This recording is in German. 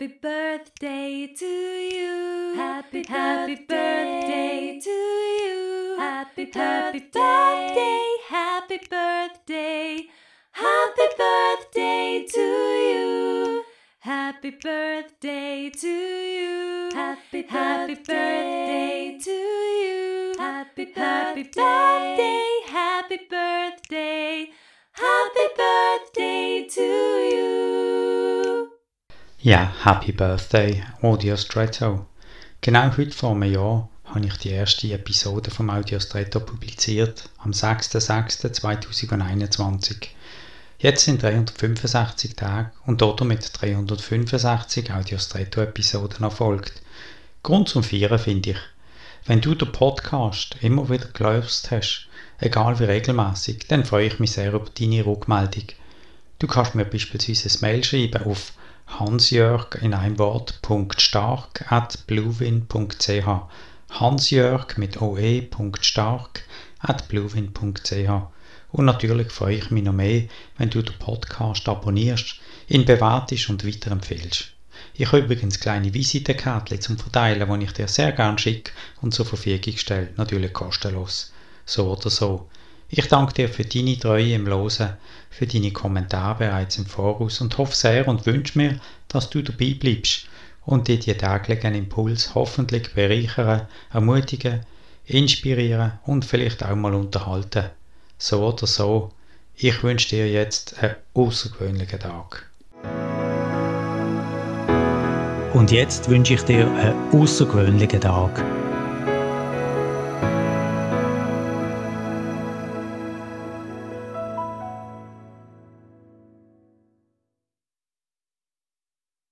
Happy birthday to you. Happy happy birthday to you. Happy happy birthday. Happy birthday. Happy birthday to you. Happy birthday to you. Happy happy birthday to you. Happy happy birthday. Happy birthday. Happy birthday Ja, Happy Birthday, Audiostretto. Genau heute vor einem Jahr habe ich die erste Episode vom Audiostretto publiziert, am 6.6.2021. Jetzt sind 365 Tage und damit 365 Audiostretto-Episoden erfolgt. Grund zum Feiern finde ich, wenn du den Podcast immer wieder gelöst hast, egal wie regelmäßig, dann freue ich mich sehr über deine Rückmeldung. Du kannst mir beispielsweise ein Mail schreiben auf hansjörg in einem Wort .stark at bluewin.ch hansjörg mit oe.stark at bluewin.ch und natürlich freue ich mich noch mehr, wenn du den Podcast abonnierst, ihn bewertest und weiterempfehlst. Ich habe übrigens kleine Visitenkärtchen zum Verteilen, die ich dir sehr gerne schicke und zur Verfügung stelle, natürlich kostenlos. So oder so. Ich danke dir für deine Treue im Losen, für deine Kommentare bereits im Voraus und hoffe sehr und wünsche mir, dass du dabei bleibst und dir die täglichen Impuls hoffentlich bereichern, ermutigen, inspirieren und vielleicht auch mal unterhalten. So oder so, ich wünsche dir jetzt einen außergewöhnlichen Tag. Und jetzt wünsche ich dir einen außergewöhnlichen Tag.